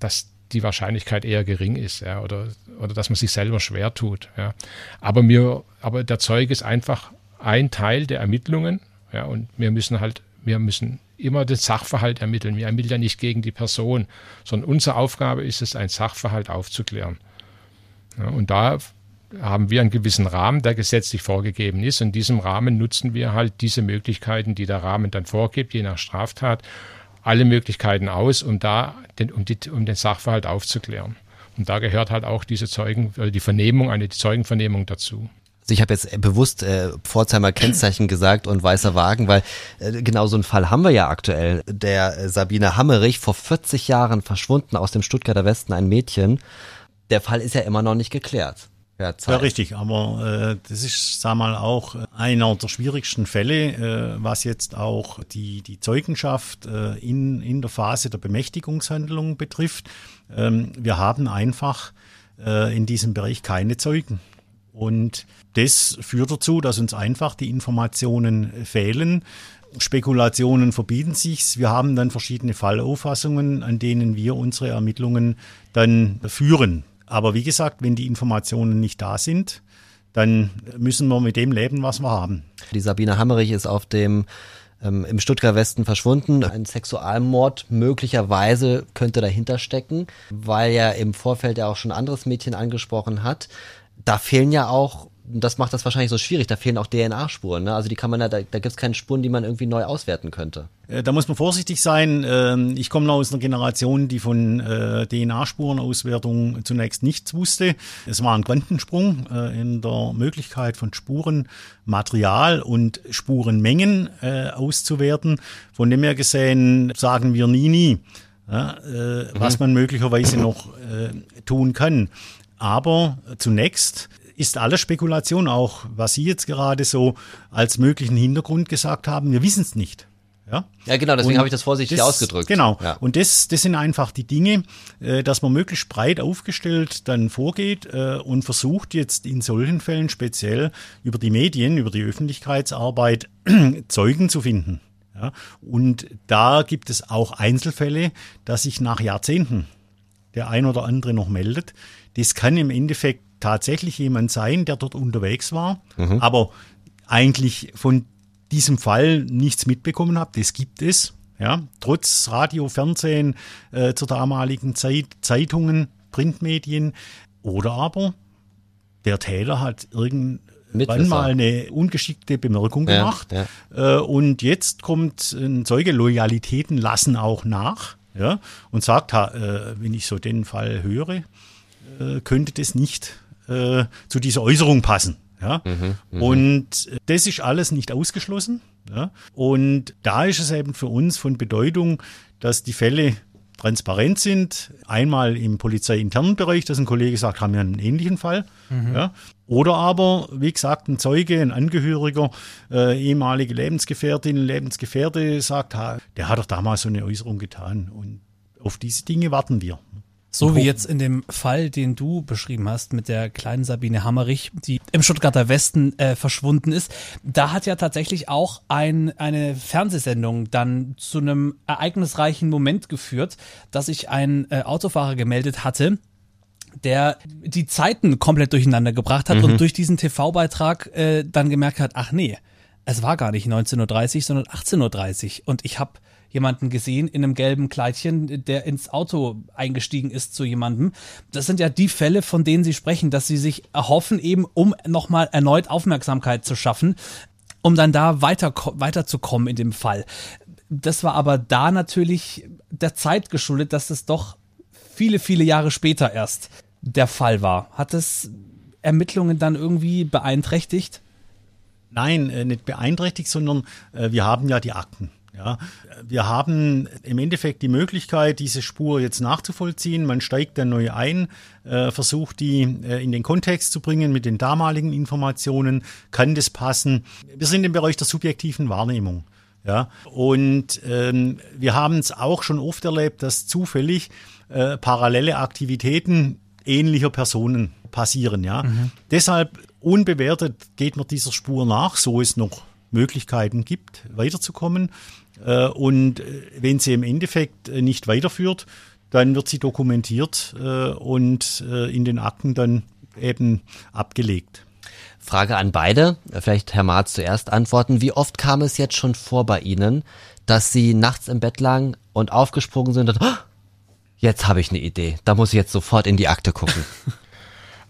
dass die Wahrscheinlichkeit eher gering ist, ja, oder, oder dass man sich selber schwer tut. Ja. Aber mir, aber der Zeuge ist einfach ein Teil der Ermittlungen, ja, und wir müssen halt, wir müssen immer den Sachverhalt ermitteln. Wir ermitteln ja nicht gegen die Person, sondern unsere Aufgabe ist es, ein Sachverhalt aufzuklären. Ja, und da haben wir einen gewissen Rahmen, der gesetzlich vorgegeben ist. In diesem Rahmen nutzen wir halt diese Möglichkeiten, die der Rahmen dann vorgibt, je nach Straftat, alle Möglichkeiten aus, um da den, um, die, um den Sachverhalt aufzuklären. Und da gehört halt auch diese Zeugen, oder die Vernehmung, eine Zeugenvernehmung dazu. Also ich habe jetzt bewusst äh, Pforzheimer Kennzeichen gesagt und weißer Wagen, weil äh, genau so einen Fall haben wir ja aktuell. Der äh, Sabine Hammerich, vor 40 Jahren verschwunden aus dem Stuttgarter Westen, ein Mädchen. Der Fall ist ja immer noch nicht geklärt. Ja, ja, richtig, aber äh, das ist, sag mal, auch einer der schwierigsten Fälle, äh, was jetzt auch die, die Zeugenschaft äh, in, in der Phase der Bemächtigungshandlung betrifft. Ähm, wir haben einfach äh, in diesem Bereich keine Zeugen. Und das führt dazu, dass uns einfach die Informationen fehlen. Spekulationen verbieten sich. Wir haben dann verschiedene Fallauffassungen, an denen wir unsere Ermittlungen dann führen. Aber wie gesagt, wenn die Informationen nicht da sind, dann müssen wir mit dem leben, was wir haben. Die Sabine Hammerich ist auf dem ähm, im Stuttgarter Westen verschwunden. Ein Sexualmord möglicherweise könnte dahinter stecken, weil ja im Vorfeld ja auch schon anderes Mädchen angesprochen hat. Da fehlen ja auch das macht das wahrscheinlich so schwierig. Da fehlen auch DNA-Spuren. Ne? Also die kann man da, da, da gibt es keine Spuren, die man irgendwie neu auswerten könnte. Äh, da muss man vorsichtig sein. Ähm, ich komme noch aus einer Generation, die von äh, DNA-Spurenauswertung zunächst nichts wusste. Es war ein Quantensprung äh, in der Möglichkeit von Spurenmaterial und Spurenmengen auszuwerten. Von dem her gesehen sagen wir nie, nie, ja, mhm. was man möglicherweise noch tun kann. Aber zunächst ist alles Spekulation, auch was Sie jetzt gerade so als möglichen Hintergrund gesagt haben. Wir wissen es nicht. Ja, ja genau, deswegen habe ich das vorsichtig das, ausgedrückt. Genau. Ja. Und das, das sind einfach die Dinge, äh, dass man möglichst breit aufgestellt dann vorgeht äh, und versucht jetzt in solchen Fällen speziell über die Medien, über die Öffentlichkeitsarbeit Zeugen zu finden. Ja, und da gibt es auch Einzelfälle, dass sich nach Jahrzehnten der ein oder andere noch meldet. Das kann im Endeffekt tatsächlich jemand sein, der dort unterwegs war, mhm. aber eigentlich von diesem Fall nichts mitbekommen hat. Das gibt es. Ja, trotz Radio, Fernsehen äh, zur damaligen Zeit, Zeitungen, Printmedien. Oder aber der Täter hat irgendwann mal eine ungeschickte Bemerkung ja, gemacht. Ja. Äh, und jetzt kommt ein Zeuge, Loyalitäten lassen auch nach. Ja, und sagt, ha, äh, wenn ich so den Fall höre, äh, könnte das nicht äh, zu dieser Äußerung passen. Ja? Mhm, mh. Und das ist alles nicht ausgeschlossen. Ja? Und da ist es eben für uns von Bedeutung, dass die Fälle transparent sind. Einmal im polizeiinternen Bereich, dass ein Kollege sagt, haben wir einen ähnlichen Fall. Mhm. Ja? Oder aber, wie gesagt, ein Zeuge, ein Angehöriger, äh, ehemalige Lebensgefährtin, Lebensgefährte sagt, ha, der hat doch damals so eine Äußerung getan. Und auf diese Dinge warten wir. So wie jetzt in dem Fall, den du beschrieben hast mit der kleinen Sabine Hammerich, die im Stuttgarter Westen äh, verschwunden ist. Da hat ja tatsächlich auch ein, eine Fernsehsendung dann zu einem ereignisreichen Moment geführt, dass sich ein äh, Autofahrer gemeldet hatte, der die Zeiten komplett durcheinander gebracht hat mhm. und durch diesen TV-Beitrag äh, dann gemerkt hat, ach nee, es war gar nicht 19.30 Uhr, sondern 18.30 Uhr und ich habe jemanden gesehen in einem gelben Kleidchen, der ins Auto eingestiegen ist zu jemandem. Das sind ja die Fälle, von denen Sie sprechen, dass Sie sich erhoffen, eben um nochmal erneut Aufmerksamkeit zu schaffen, um dann da weiter, weiterzukommen in dem Fall. Das war aber da natürlich der Zeit geschuldet, dass es doch viele, viele Jahre später erst der Fall war. Hat es Ermittlungen dann irgendwie beeinträchtigt? Nein, äh, nicht beeinträchtigt, sondern äh, wir haben ja die Akten. Ja, wir haben im Endeffekt die Möglichkeit, diese Spur jetzt nachzuvollziehen. Man steigt dann neu ein, äh, versucht die äh, in den Kontext zu bringen mit den damaligen Informationen. Kann das passen? Wir sind im Bereich der subjektiven Wahrnehmung. Ja, und ähm, wir haben es auch schon oft erlebt, dass zufällig äh, parallele Aktivitäten ähnlicher Personen passieren. Ja, mhm. deshalb unbewertet geht man dieser Spur nach, so es noch Möglichkeiten gibt, weiterzukommen. Äh, und äh, wenn sie im Endeffekt äh, nicht weiterführt, dann wird sie dokumentiert und in den Akten dann eben abgelegt. Frage an beide, vielleicht Herr Marz zuerst antworten. Wie oft kam es jetzt schon vor bei Ihnen, dass Sie nachts im Bett lagen und aufgesprungen sind und oh, jetzt habe ich eine Idee, da muss ich jetzt sofort in die Akte gucken?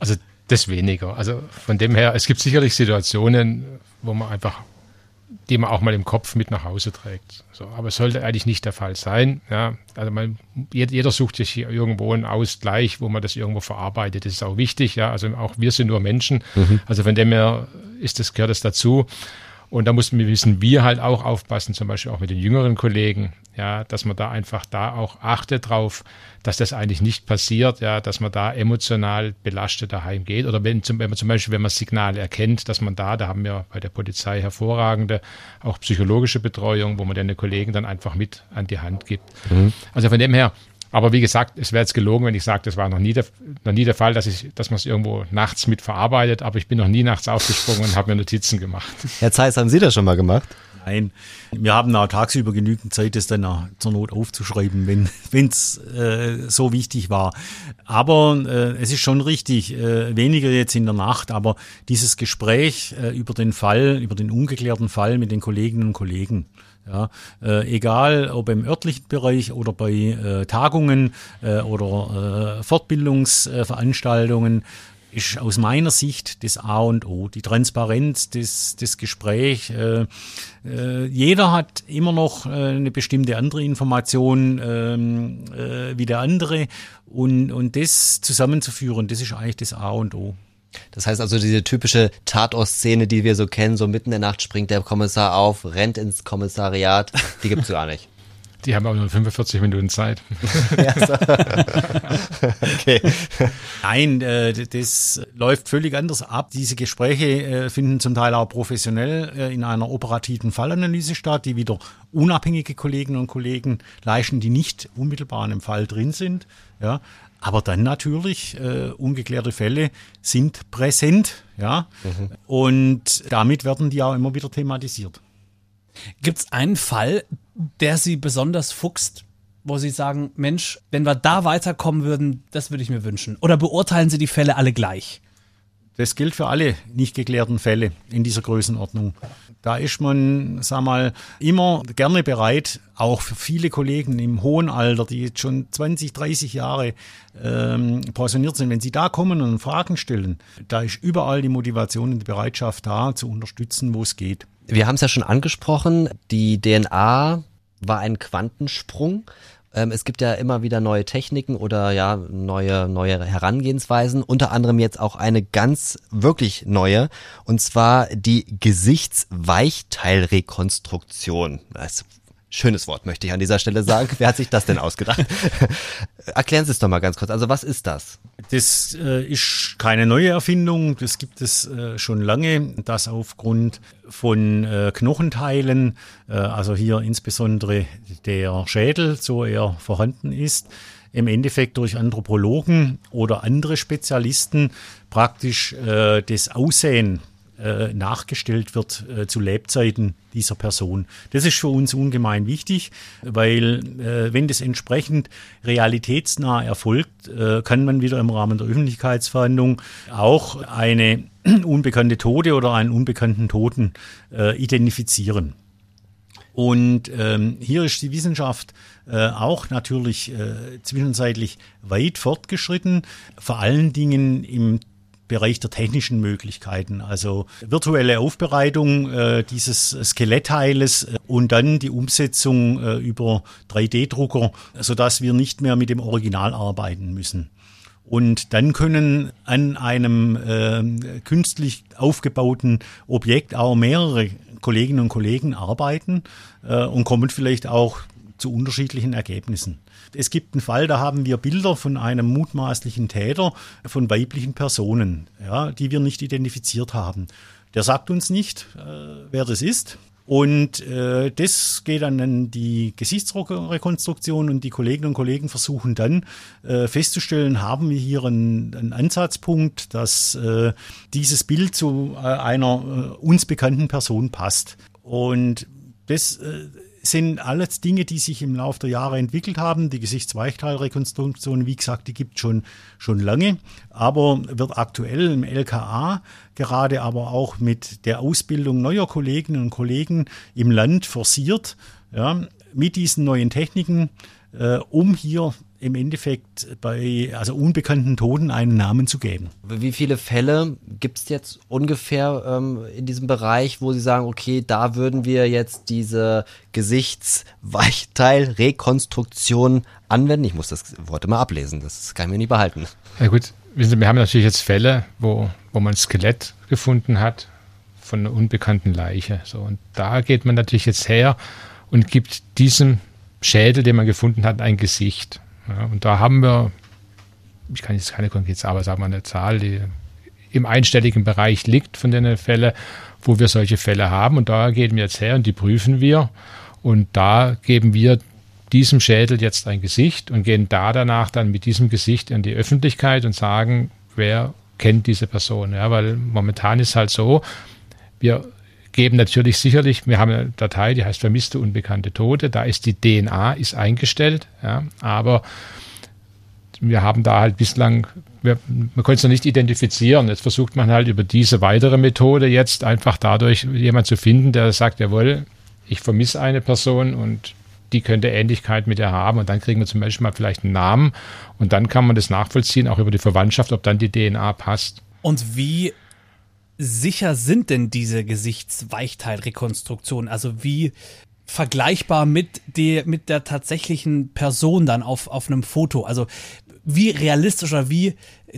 Also das weniger. Also von dem her, es gibt sicherlich Situationen, wo man einfach die man auch mal im Kopf mit nach Hause trägt. So, aber es sollte eigentlich nicht der Fall sein. Ja, also man, jeder sucht sich hier irgendwo einen Ausgleich, wo man das irgendwo verarbeitet. Das ist auch wichtig. Ja, also auch wir sind nur Menschen. Mhm. Also von dem her ist das, gehört das dazu. Und da mussten wir wissen, wir halt auch aufpassen, zum Beispiel auch mit den jüngeren Kollegen, ja, dass man da einfach da auch achtet drauf, dass das eigentlich nicht passiert, ja, dass man da emotional belastet daheim geht. Oder wenn, zum, wenn man zum Beispiel, wenn man Signale erkennt, dass man da, da haben wir bei der Polizei hervorragende, auch psychologische Betreuung, wo man den Kollegen dann einfach mit an die Hand gibt. Mhm. Also von dem her, aber wie gesagt, es wäre jetzt gelogen, wenn ich sage, das war noch nie der, noch nie der Fall, dass, ich, dass man es irgendwo nachts mit verarbeitet. Aber ich bin noch nie nachts aufgesprungen und habe mir Notizen gemacht. Herr Zeiss, haben Sie das schon mal gemacht? Nein, wir haben auch tagsüber genügend Zeit, das dann zur Not aufzuschreiben, wenn es äh, so wichtig war. Aber äh, es ist schon richtig, äh, weniger jetzt in der Nacht, aber dieses Gespräch äh, über den Fall, über den ungeklärten Fall mit den Kolleginnen und Kollegen, ja, äh, egal ob im örtlichen Bereich oder bei äh, Tagungen äh, oder äh, Fortbildungsveranstaltungen, ist aus meiner Sicht das A und O. Die Transparenz, das, das Gespräch. Äh, äh, jeder hat immer noch äh, eine bestimmte andere Information ähm, äh, wie der andere. Und, und das zusammenzuführen, das ist eigentlich das A und O. Das heißt also diese typische Tatort-Szene, die wir so kennen, so mitten in der Nacht springt der Kommissar auf, rennt ins Kommissariat, die gibt's gar nicht. Die haben aber nur 45 Minuten Zeit. okay. Nein, äh, das läuft völlig anders ab. Diese Gespräche äh, finden zum Teil auch professionell äh, in einer operativen Fallanalyse statt, die wieder unabhängige Kolleginnen und Kollegen leisten, die nicht unmittelbar in einem Fall drin sind. Ja, aber dann natürlich, äh, ungeklärte Fälle sind präsent, ja. Mhm. Und damit werden die auch immer wieder thematisiert. Gibt es einen Fall, der Sie besonders fuchst, wo Sie sagen, Mensch, wenn wir da weiterkommen würden, das würde ich mir wünschen? Oder beurteilen Sie die Fälle alle gleich? Das gilt für alle nicht geklärten Fälle in dieser Größenordnung. Da ist man, sag mal, immer gerne bereit, auch für viele Kollegen im hohen Alter, die jetzt schon 20, 30 Jahre ähm, pensioniert sind, wenn sie da kommen und Fragen stellen, da ist überall die Motivation und die Bereitschaft da, zu unterstützen, wo es geht. Wir haben es ja schon angesprochen, die DNA war ein Quantensprung. Ähm, es gibt ja immer wieder neue Techniken oder ja neue neue Herangehensweisen. Unter anderem jetzt auch eine ganz wirklich neue und zwar die Gesichtsweichteilrekonstruktion. Das Schönes Wort möchte ich an dieser Stelle sagen. Wer hat sich das denn ausgedacht? Erklären Sie es doch mal ganz kurz. Also was ist das? Das äh, ist keine neue Erfindung. Das gibt es äh, schon lange, dass aufgrund von äh, Knochenteilen, äh, also hier insbesondere der Schädel, so er vorhanden ist, im Endeffekt durch Anthropologen oder andere Spezialisten praktisch äh, das Aussehen äh, nachgestellt wird äh, zu Lebzeiten dieser Person. Das ist für uns ungemein wichtig, weil äh, wenn das entsprechend realitätsnah erfolgt, äh, kann man wieder im Rahmen der Öffentlichkeitsverhandlung auch eine unbekannte Tote oder einen unbekannten Toten äh, identifizieren. Und ähm, hier ist die Wissenschaft äh, auch natürlich äh, zwischenzeitlich weit fortgeschritten, vor allen Dingen im Bereich der technischen Möglichkeiten, also virtuelle Aufbereitung äh, dieses Skelettteiles äh, und dann die Umsetzung äh, über 3D-Drucker, sodass wir nicht mehr mit dem Original arbeiten müssen. Und dann können an einem äh, künstlich aufgebauten Objekt auch mehrere Kolleginnen und Kollegen arbeiten äh, und kommen vielleicht auch zu unterschiedlichen Ergebnissen. Es gibt einen Fall, da haben wir Bilder von einem mutmaßlichen Täter von weiblichen Personen, ja, die wir nicht identifiziert haben. Der sagt uns nicht, äh, wer das ist. Und äh, das geht dann an die Gesichtsrekonstruktion und die Kolleginnen und Kollegen versuchen dann äh, festzustellen, haben wir hier einen, einen Ansatzpunkt, dass äh, dieses Bild zu äh, einer äh, uns bekannten Person passt. Und das äh, sind alles Dinge, die sich im Laufe der Jahre entwickelt haben. Die Gesichtsweichteilrekonstruktion, wie gesagt, die gibt schon schon lange, aber wird aktuell im LKA gerade aber auch mit der Ausbildung neuer Kolleginnen und Kollegen im Land forciert, ja, mit diesen neuen Techniken, äh, um hier im Endeffekt bei also unbekannten Toten einen Namen zu geben. Wie viele Fälle gibt es jetzt ungefähr ähm, in diesem Bereich, wo Sie sagen, okay, da würden wir jetzt diese Gesichtsweichteilrekonstruktion anwenden? Ich muss das Wort immer ablesen, das kann ich mir nicht behalten. Ja gut, wir haben natürlich jetzt Fälle, wo, wo man Skelett gefunden hat von einer unbekannten Leiche. So, und da geht man natürlich jetzt her und gibt diesem Schädel, den man gefunden hat, ein Gesicht. Ja, und da haben wir, ich kann jetzt keine konkrete Zahl, aber sagen wir eine Zahl, die im einstelligen Bereich liegt von den Fällen, wo wir solche Fälle haben. Und da gehen wir jetzt her und die prüfen wir. Und da geben wir diesem Schädel jetzt ein Gesicht und gehen da danach dann mit diesem Gesicht in die Öffentlichkeit und sagen, wer kennt diese Person. Ja, weil momentan ist halt so, wir geben natürlich sicherlich, wir haben eine Datei, die heißt vermisste unbekannte Tote, da ist die DNA ist eingestellt, ja, aber wir haben da halt bislang, wir, man konnte es noch nicht identifizieren. Jetzt versucht man halt über diese weitere Methode jetzt einfach dadurch jemand zu finden, der sagt, jawohl, ich vermisse eine Person und die könnte Ähnlichkeit mit ihr haben und dann kriegen wir zum Beispiel mal vielleicht einen Namen und dann kann man das nachvollziehen, auch über die Verwandtschaft, ob dann die DNA passt. Und wie sicher sind denn diese Gesichtsweichteilrekonstruktionen? Also wie vergleichbar mit der, mit der tatsächlichen Person dann auf, auf einem Foto? Also wie realistisch oder wie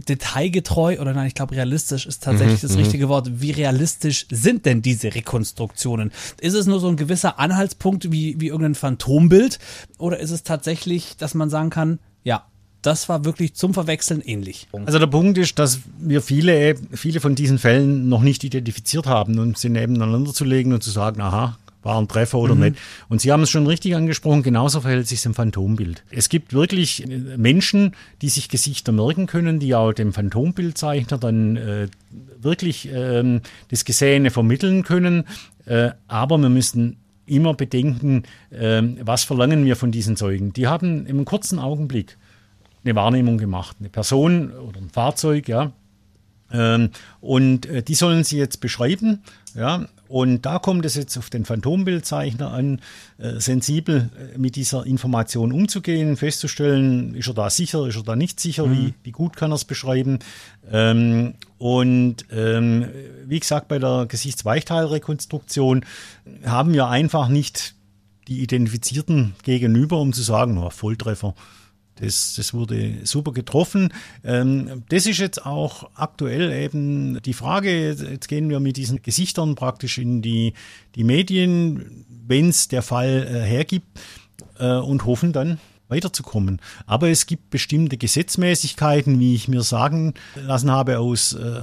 detailgetreu oder nein, ich glaube realistisch ist tatsächlich mhm, das richtige Wort. Wie realistisch sind denn diese Rekonstruktionen? Ist es nur so ein gewisser Anhaltspunkt wie, wie irgendein Phantombild oder ist es tatsächlich, dass man sagen kann, ja, das war wirklich zum Verwechseln ähnlich. Also der Punkt ist, dass wir viele, viele von diesen Fällen noch nicht identifiziert haben und sie nebeneinander zu legen und zu sagen, aha, war ein Treffer oder mhm. nicht. Und Sie haben es schon richtig angesprochen, genauso verhält sich im Phantombild. Es gibt wirklich Menschen, die sich Gesichter merken können, die auch dem Phantombildzeichner dann äh, wirklich ähm, das Gesehene vermitteln können. Äh, aber wir müssen immer bedenken, äh, was verlangen wir von diesen Zeugen. Die haben im kurzen Augenblick eine Wahrnehmung gemacht. Eine Person oder ein Fahrzeug, ja. Ähm, und äh, die sollen sie jetzt beschreiben, ja. Und da kommt es jetzt auf den Phantombildzeichner an, äh, sensibel äh, mit dieser Information umzugehen, festzustellen, ist er da sicher, ist er da nicht sicher, mhm. wie, wie gut kann er es beschreiben. Ähm, und ähm, wie gesagt, bei der Gesichtsweichteilrekonstruktion haben wir einfach nicht die Identifizierten gegenüber, um zu sagen, oh, Volltreffer. Das, das wurde super getroffen. Ähm, das ist jetzt auch aktuell eben die Frage. Jetzt gehen wir mit diesen Gesichtern praktisch in die, die Medien, wenn es der Fall äh, hergibt, äh, und hoffen dann, weiterzukommen. Aber es gibt bestimmte Gesetzmäßigkeiten, wie ich mir sagen lassen habe aus äh,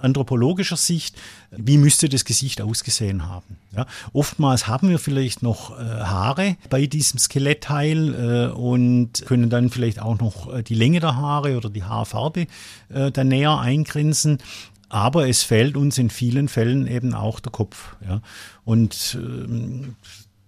anthropologischer Sicht, wie müsste das Gesicht ausgesehen haben. Ja, oftmals haben wir vielleicht noch äh, Haare bei diesem Skelettteil äh, und können dann vielleicht auch noch äh, die Länge der Haare oder die Haarfarbe äh, dann näher eingrenzen. Aber es fehlt uns in vielen Fällen eben auch der Kopf. Ja. Und ähm,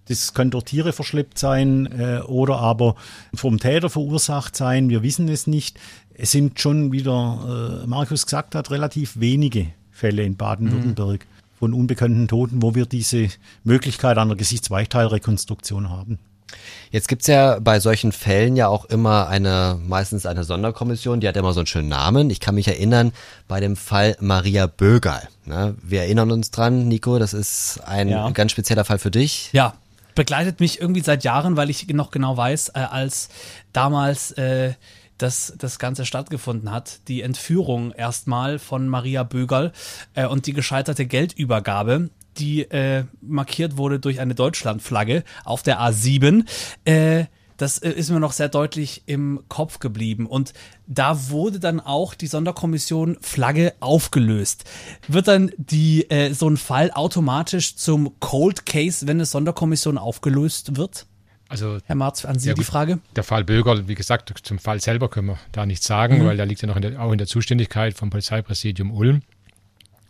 das kann durch Tiere verschleppt sein äh, oder aber vom Täter verursacht sein. Wir wissen es nicht. Es sind schon, wie der äh, Markus gesagt hat, relativ wenige Fälle in Baden-Württemberg mhm. von unbekannten Toten, wo wir diese Möglichkeit einer Gesichtsweichteilrekonstruktion haben. Jetzt gibt's ja bei solchen Fällen ja auch immer eine, meistens eine Sonderkommission, die hat immer so einen schönen Namen. Ich kann mich erinnern, bei dem Fall Maria Bögerl. Ne? Wir erinnern uns dran, Nico, das ist ein ja. ganz spezieller Fall für dich. Ja, begleitet mich irgendwie seit Jahren, weil ich noch genau weiß, äh, als damals äh, dass das Ganze stattgefunden hat. Die Entführung erstmal von Maria Bögerl äh, und die gescheiterte Geldübergabe die äh, markiert wurde durch eine Deutschlandflagge auf der A7. Das äh, ist mir noch sehr deutlich im Kopf geblieben. Und da wurde dann auch die Sonderkommission Flagge aufgelöst. Wird dann die, äh, so ein Fall automatisch zum Cold Case, wenn eine Sonderkommission aufgelöst wird? Also, Herr Marz, an Sie ja, die Frage. Der Fall Böger, wie gesagt, zum Fall selber können wir da nichts sagen, mhm. weil der liegt ja noch in der, auch in der Zuständigkeit vom Polizeipräsidium Ulm.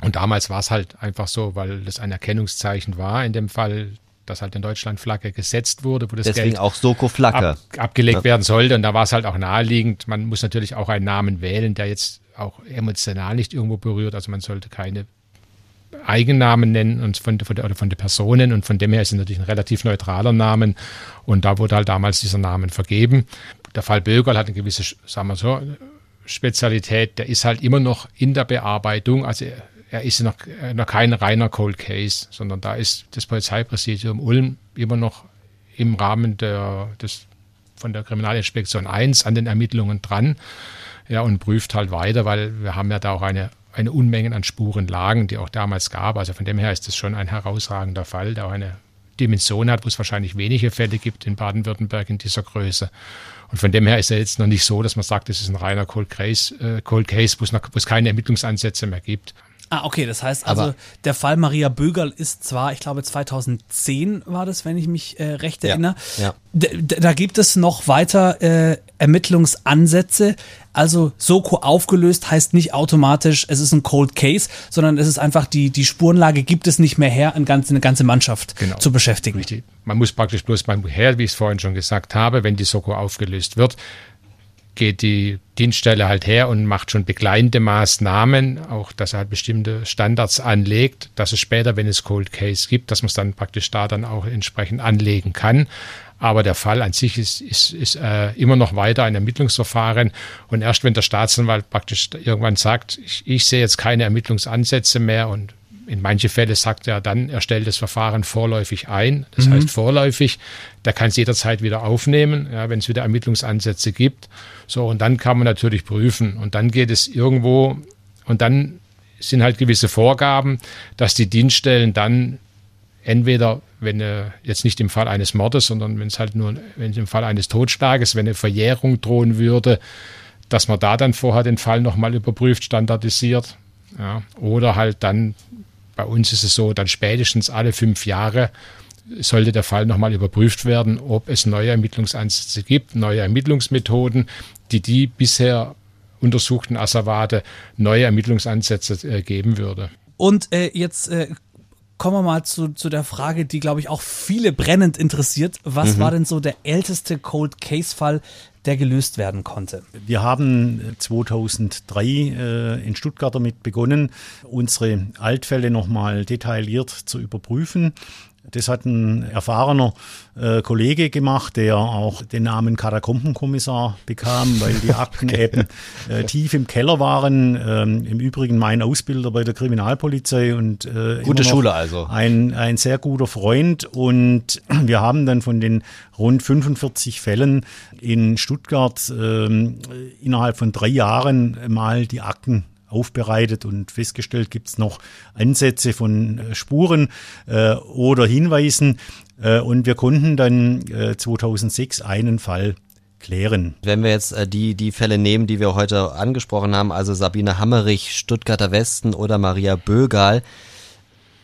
Und damals war es halt einfach so, weil das ein Erkennungszeichen war in dem Fall dass halt in Deutschland Flagge gesetzt wurde, wo das Deswegen Geld auch Soko Flagge ab, abgelegt ja. werden sollte. Und da war es halt auch naheliegend. Man muss natürlich auch einen Namen wählen, der jetzt auch emotional nicht irgendwo berührt. Also man sollte keine Eigennamen nennen und von, von, der, oder von den Personen und von dem her ist es natürlich ein relativ neutraler Namen und da wurde halt damals dieser Namen vergeben. Der Fall Bögerl hat eine gewisse, sagen wir so, Spezialität, der ist halt immer noch in der Bearbeitung, also er ist noch, äh, noch kein reiner Cold Case, sondern da ist das Polizeipräsidium Ulm immer noch im Rahmen der, des, von der Kriminalinspektion 1 an den Ermittlungen dran ja, und prüft halt weiter, weil wir haben ja da auch eine, eine Unmenge an Spurenlagen, die auch damals gab. Also von dem her ist das schon ein herausragender Fall, der auch eine Dimension hat, wo es wahrscheinlich wenige Fälle gibt in Baden-Württemberg in dieser Größe. Und von dem her ist er jetzt noch nicht so, dass man sagt, es ist ein reiner Cold Case, äh, Cold Case wo, es noch, wo es keine Ermittlungsansätze mehr gibt. Ah, okay, das heißt also, Aber der Fall Maria Bögerl ist zwar, ich glaube 2010 war das, wenn ich mich äh, recht erinnere. Ja, ja. Da gibt es noch weiter äh, Ermittlungsansätze. Also Soko aufgelöst heißt nicht automatisch, es ist ein Cold Case, sondern es ist einfach die, die Spurenlage gibt es nicht mehr her, eine ganze, eine ganze Mannschaft genau. zu beschäftigen. Richtig. Man muss praktisch bloß mal her, wie ich es vorhin schon gesagt habe, wenn die Soko aufgelöst wird, geht die Dienststelle halt her und macht schon begleitende Maßnahmen, auch dass er halt bestimmte Standards anlegt, dass es später, wenn es Cold Case gibt, dass man es dann praktisch da dann auch entsprechend anlegen kann. Aber der Fall an sich ist, ist, ist äh, immer noch weiter ein Ermittlungsverfahren. Und erst wenn der Staatsanwalt praktisch irgendwann sagt, ich, ich sehe jetzt keine Ermittlungsansätze mehr und in manche Fälle sagt er dann, er stellt das Verfahren vorläufig ein. Das mhm. heißt vorläufig, der kann es jederzeit wieder aufnehmen, ja, wenn es wieder Ermittlungsansätze gibt. So, und dann kann man natürlich prüfen. Und dann geht es irgendwo, und dann sind halt gewisse Vorgaben, dass die Dienststellen dann entweder, wenn äh, jetzt nicht im Fall eines Mordes, sondern wenn es halt nur, wenn im Fall eines Totschlages, wenn eine Verjährung drohen würde, dass man da dann vorher den Fall nochmal überprüft, standardisiert. Ja, oder halt dann bei uns ist es so, dann spätestens alle fünf Jahre sollte der Fall nochmal überprüft werden, ob es neue Ermittlungsansätze gibt, neue Ermittlungsmethoden, die die bisher untersuchten Asservate neue Ermittlungsansätze äh, geben würde. Und äh, jetzt äh, kommen wir mal zu, zu der Frage, die, glaube ich, auch viele brennend interessiert. Was mhm. war denn so der älteste Cold Case-Fall, der gelöst werden konnte. Wir haben 2003 äh, in Stuttgart damit begonnen, unsere Altfälle nochmal detailliert zu überprüfen. Das hat ein erfahrener äh, Kollege gemacht, der auch den Namen Katakombenkommissar bekam, weil die Akten okay. eben äh, tief im Keller waren. Ähm, Im Übrigen mein Ausbilder bei der Kriminalpolizei und äh, gute Schule also. Ein, ein sehr guter Freund. Und wir haben dann von den rund 45 Fällen in Stuttgart ähm, innerhalb von drei Jahren mal die Akten aufbereitet und festgestellt, gibt es noch Ansätze von äh, Spuren äh, oder Hinweisen. Äh, und wir konnten dann äh, 2006 einen Fall klären. Wenn wir jetzt äh, die, die Fälle nehmen, die wir heute angesprochen haben, also Sabine Hammerich, Stuttgarter Westen oder Maria Bögal,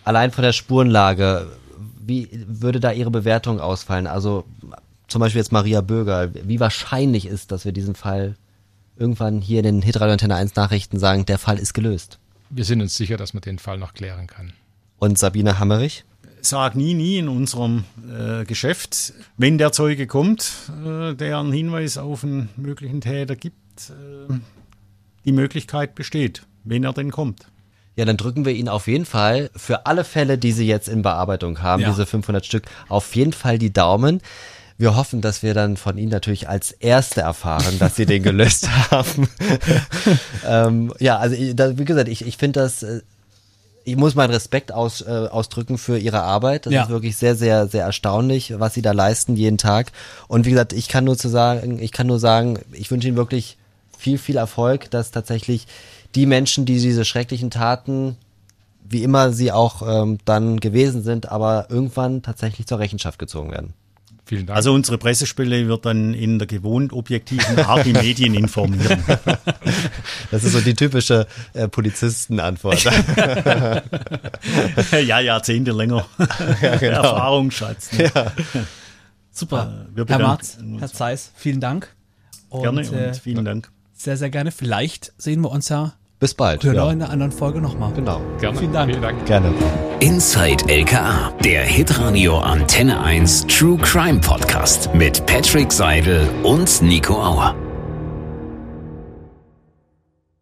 allein von der Spurenlage, wie würde da Ihre Bewertung ausfallen? Also zum Beispiel jetzt Maria Bögal, wie wahrscheinlich ist, dass wir diesen Fall irgendwann hier in den Hitradio Antenne 1 Nachrichten sagen, der Fall ist gelöst. Wir sind uns sicher, dass man den Fall noch klären kann. Und Sabine Hammerich? Sag nie, nie in unserem äh, Geschäft. Wenn der Zeuge kommt, äh, der einen Hinweis auf einen möglichen Täter gibt, äh, die Möglichkeit besteht, wenn er denn kommt. Ja, dann drücken wir Ihnen auf jeden Fall für alle Fälle, die Sie jetzt in Bearbeitung haben, ja. diese 500 Stück, auf jeden Fall die Daumen. Wir hoffen, dass wir dann von Ihnen natürlich als Erste erfahren, dass Sie den gelöst haben. ähm, ja, also da, wie gesagt, ich, ich finde das äh, ich muss meinen Respekt aus, äh, ausdrücken für ihre Arbeit. Das Ja. ist wirklich sehr, sehr, sehr erstaunlich, was sie da leisten jeden Tag. Und wie gesagt, ich kann nur zu sagen, ich kann nur sagen, ich wünsche ihnen wirklich viel, viel Erfolg, dass tatsächlich die Menschen, die diese schrecklichen Taten, wie immer sie auch ähm, dann gewesen sind, aber irgendwann tatsächlich zur Rechenschaft gezogen werden. Vielen Dank. Also unsere Pressespelle wird dann in der gewohnt objektiven Art die Medien informieren. Das ist so die typische äh, Polizistenantwort. ja, Jahrzehnte länger. genau. Erfahrungsschatz. Ne? Super. wir Herr Marz. Herr Zeiss, vielen Dank. Und, Gerne äh, und vielen Dank. sehr, sehr gerne. Vielleicht sehen wir uns ja Bis bald. genau Ja. in einer anderen Folge nochmal. Genau. Gerne. vielen Dank. Vielen Dank. Gerne. Inside LKA, der Hitradio Antenne 1 True Crime Podcast mit Patrick Seidel und Nico Auer.